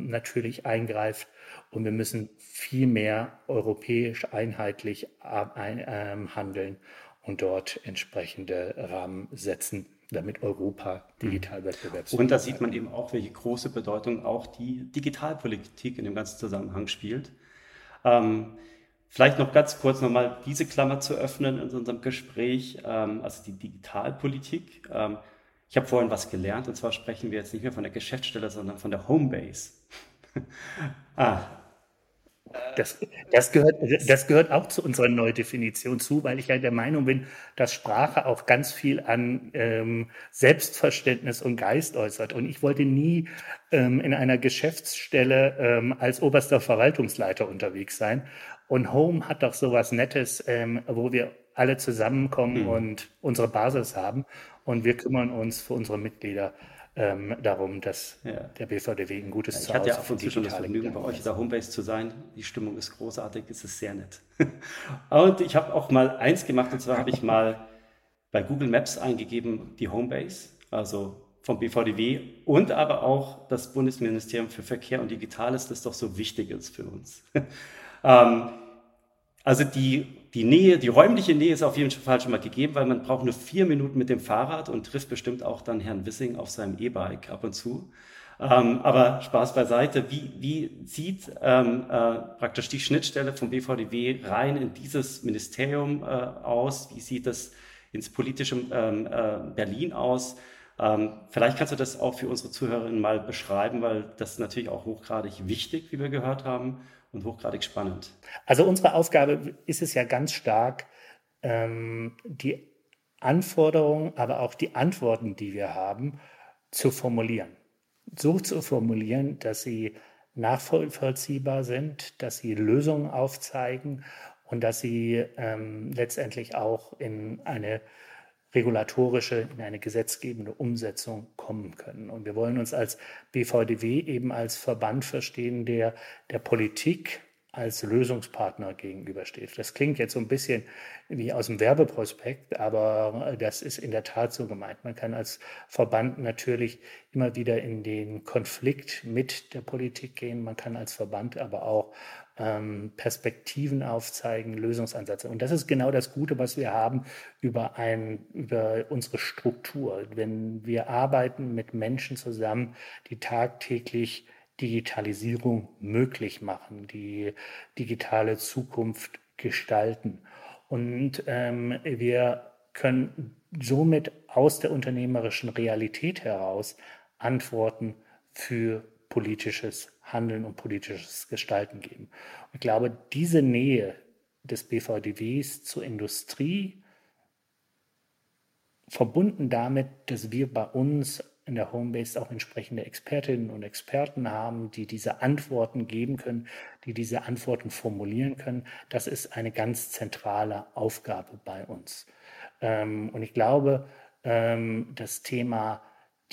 natürlich eingreift. Und wir müssen viel mehr europäisch einheitlich handeln und dort entsprechende Rahmen setzen, damit Europa digital wettbewerbsfähig ist. Und da sieht man eben auch, welche große Bedeutung auch die Digitalpolitik in dem ganzen Zusammenhang spielt. Ähm, vielleicht noch ganz kurz nochmal diese Klammer zu öffnen in unserem Gespräch, ähm, also die Digitalpolitik. Ähm, ich habe vorhin was gelernt und zwar sprechen wir jetzt nicht mehr von der Geschäftsstelle, sondern von der Homebase. ah, das, das, gehört, das gehört auch zu unserer Neudefinition zu, weil ich ja der Meinung bin, dass Sprache auch ganz viel an ähm, Selbstverständnis und Geist äußert. Und ich wollte nie ähm, in einer Geschäftsstelle ähm, als oberster Verwaltungsleiter unterwegs sein. Und Home hat doch sowas Nettes, ähm, wo wir alle zusammenkommen hm. und unsere Basis haben. Und wir kümmern uns für unsere Mitglieder ähm, darum, dass ja. der BVDW ein gutes ja, Ich hatte ja zu schon das Vergnügen, bei euch in der Homebase zu sein. Die Stimmung ist großartig, es ist sehr nett. und ich habe auch mal eins gemacht, und zwar habe ich mal bei Google Maps eingegeben, die Homebase, also vom BVDW und aber auch das Bundesministerium für Verkehr und Digitales, das doch so wichtig ist für uns. ähm, also die die Nähe, die räumliche Nähe ist auf jeden Fall schon mal gegeben, weil man braucht nur vier Minuten mit dem Fahrrad und trifft bestimmt auch dann Herrn Wissing auf seinem E-Bike ab und zu. Ähm, aber Spaß beiseite. Wie, wie sieht ähm, äh, praktisch die Schnittstelle vom BVDW rein in dieses Ministerium äh, aus? Wie sieht das ins politische ähm, äh, Berlin aus? Ähm, vielleicht kannst du das auch für unsere Zuhörerinnen mal beschreiben, weil das ist natürlich auch hochgradig wichtig, wie wir gehört haben und hochgradig spannend. Also unsere Aufgabe ist es ja ganz stark, ähm, die Anforderungen, aber auch die Antworten, die wir haben, zu formulieren. So zu formulieren, dass sie nachvollziehbar sind, dass sie Lösungen aufzeigen und dass sie ähm, letztendlich auch in eine regulatorische, in eine gesetzgebende Umsetzung kommen können. Und wir wollen uns als BVDW eben als Verband verstehen, der der Politik als Lösungspartner gegenübersteht. Das klingt jetzt so ein bisschen wie aus dem Werbeprospekt, aber das ist in der Tat so gemeint. Man kann als Verband natürlich immer wieder in den Konflikt mit der Politik gehen. Man kann als Verband aber auch ähm, Perspektiven aufzeigen, Lösungsansätze. Und das ist genau das Gute, was wir haben über, ein, über unsere Struktur. Wenn wir arbeiten mit Menschen zusammen, die tagtäglich Digitalisierung möglich machen, die digitale Zukunft gestalten. Und ähm, wir können somit aus der unternehmerischen Realität heraus Antworten für politisches Handeln und politisches Gestalten geben. Ich glaube, diese Nähe des BVDWs zur Industrie, verbunden damit, dass wir bei uns in der Homebase auch entsprechende Expertinnen und Experten haben, die diese Antworten geben können, die diese Antworten formulieren können. Das ist eine ganz zentrale Aufgabe bei uns. Ähm, und ich glaube, ähm, das Thema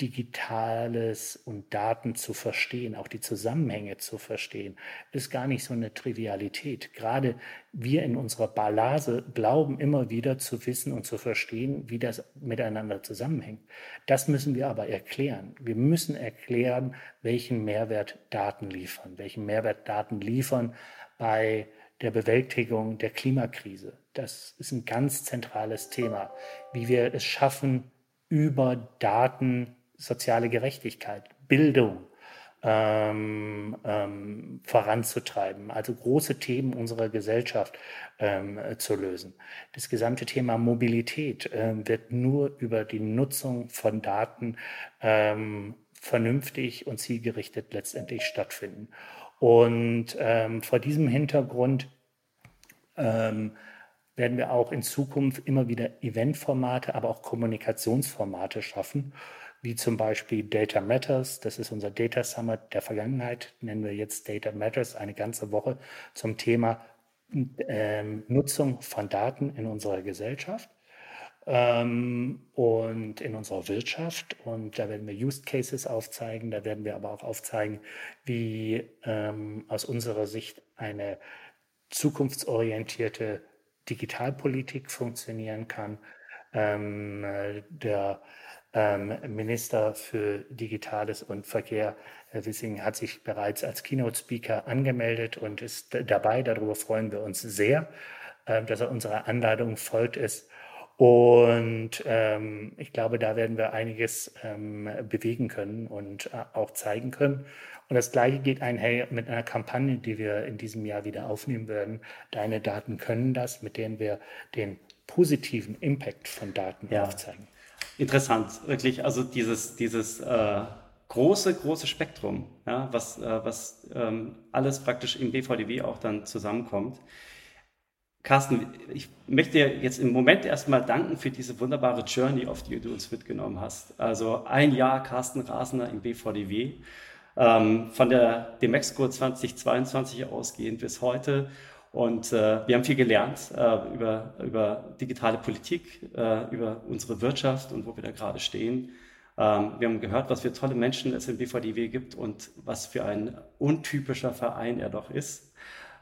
Digitales und Daten zu verstehen, auch die Zusammenhänge zu verstehen, ist gar nicht so eine Trivialität. Gerade wir in unserer Ballase glauben immer wieder zu wissen und zu verstehen, wie das miteinander zusammenhängt. Das müssen wir aber erklären. Wir müssen erklären, welchen Mehrwert Daten liefern, welchen Mehrwert Daten liefern bei der Bewältigung der Klimakrise. Das ist ein ganz zentrales Thema, wie wir es schaffen, über Daten soziale Gerechtigkeit, Bildung ähm, ähm, voranzutreiben, also große Themen unserer Gesellschaft ähm, zu lösen. Das gesamte Thema Mobilität äh, wird nur über die Nutzung von Daten ähm, vernünftig und zielgerichtet letztendlich stattfinden. Und ähm, vor diesem Hintergrund ähm, werden wir auch in Zukunft immer wieder Eventformate, aber auch Kommunikationsformate schaffen, wie zum Beispiel Data Matters. Das ist unser Data Summit der Vergangenheit, nennen wir jetzt Data Matters, eine ganze Woche zum Thema ähm, Nutzung von Daten in unserer Gesellschaft ähm, und in unserer Wirtschaft. Und da werden wir Use Cases aufzeigen, da werden wir aber auch aufzeigen, wie ähm, aus unserer Sicht eine zukunftsorientierte Digitalpolitik funktionieren kann. Ähm, äh, der Minister für Digitales und Verkehr, Herr Wissing, hat sich bereits als Keynote-Speaker angemeldet und ist dabei. Darüber freuen wir uns sehr, äh, dass er unserer Anleitung folgt ist. Und ähm, ich glaube, da werden wir einiges ähm, bewegen können und äh, auch zeigen können. Und das Gleiche geht einher mit einer Kampagne, die wir in diesem Jahr wieder aufnehmen werden. Deine Daten können das, mit denen wir den positiven Impact von Daten ja. aufzeigen. Interessant, wirklich. Also dieses, dieses äh, große, große Spektrum, ja, was, äh, was ähm, alles praktisch im BVDW auch dann zusammenkommt. Carsten, ich möchte jetzt im Moment erstmal danken für diese wunderbare Journey, auf die du uns mitgenommen hast. Also ein Jahr Carsten Rasner im BVDW, ähm, von der Demexco 2022 ausgehend bis heute. Und äh, wir haben viel gelernt äh, über, über digitale Politik, äh, über unsere Wirtschaft und wo wir da gerade stehen. Ähm, wir haben gehört, was für tolle Menschen es im BVDW gibt und was für ein untypischer Verein er doch ist.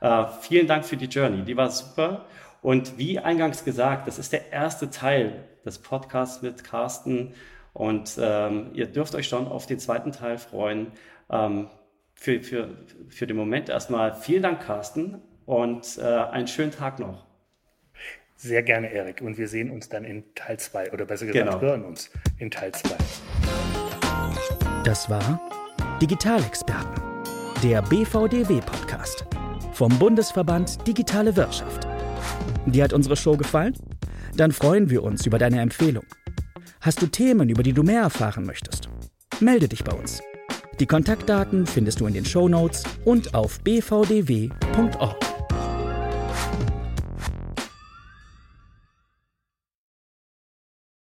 Äh, vielen Dank für die Journey, die war super. Und wie eingangs gesagt, das ist der erste Teil des Podcasts mit Carsten. Und ähm, ihr dürft euch schon auf den zweiten Teil freuen. Ähm, für, für, für den Moment erstmal vielen Dank, Carsten und äh, einen schönen Tag noch. Sehr gerne, Erik. Und wir sehen uns dann in Teil 2 oder besser gesagt genau. hören uns in Teil 2. Das war Digitalexperten, der BVDW-Podcast vom Bundesverband Digitale Wirtschaft. Dir hat unsere Show gefallen? Dann freuen wir uns über deine Empfehlung. Hast du Themen, über die du mehr erfahren möchtest? Melde dich bei uns. Die Kontaktdaten findest du in den Show Notes und auf bvdw.org.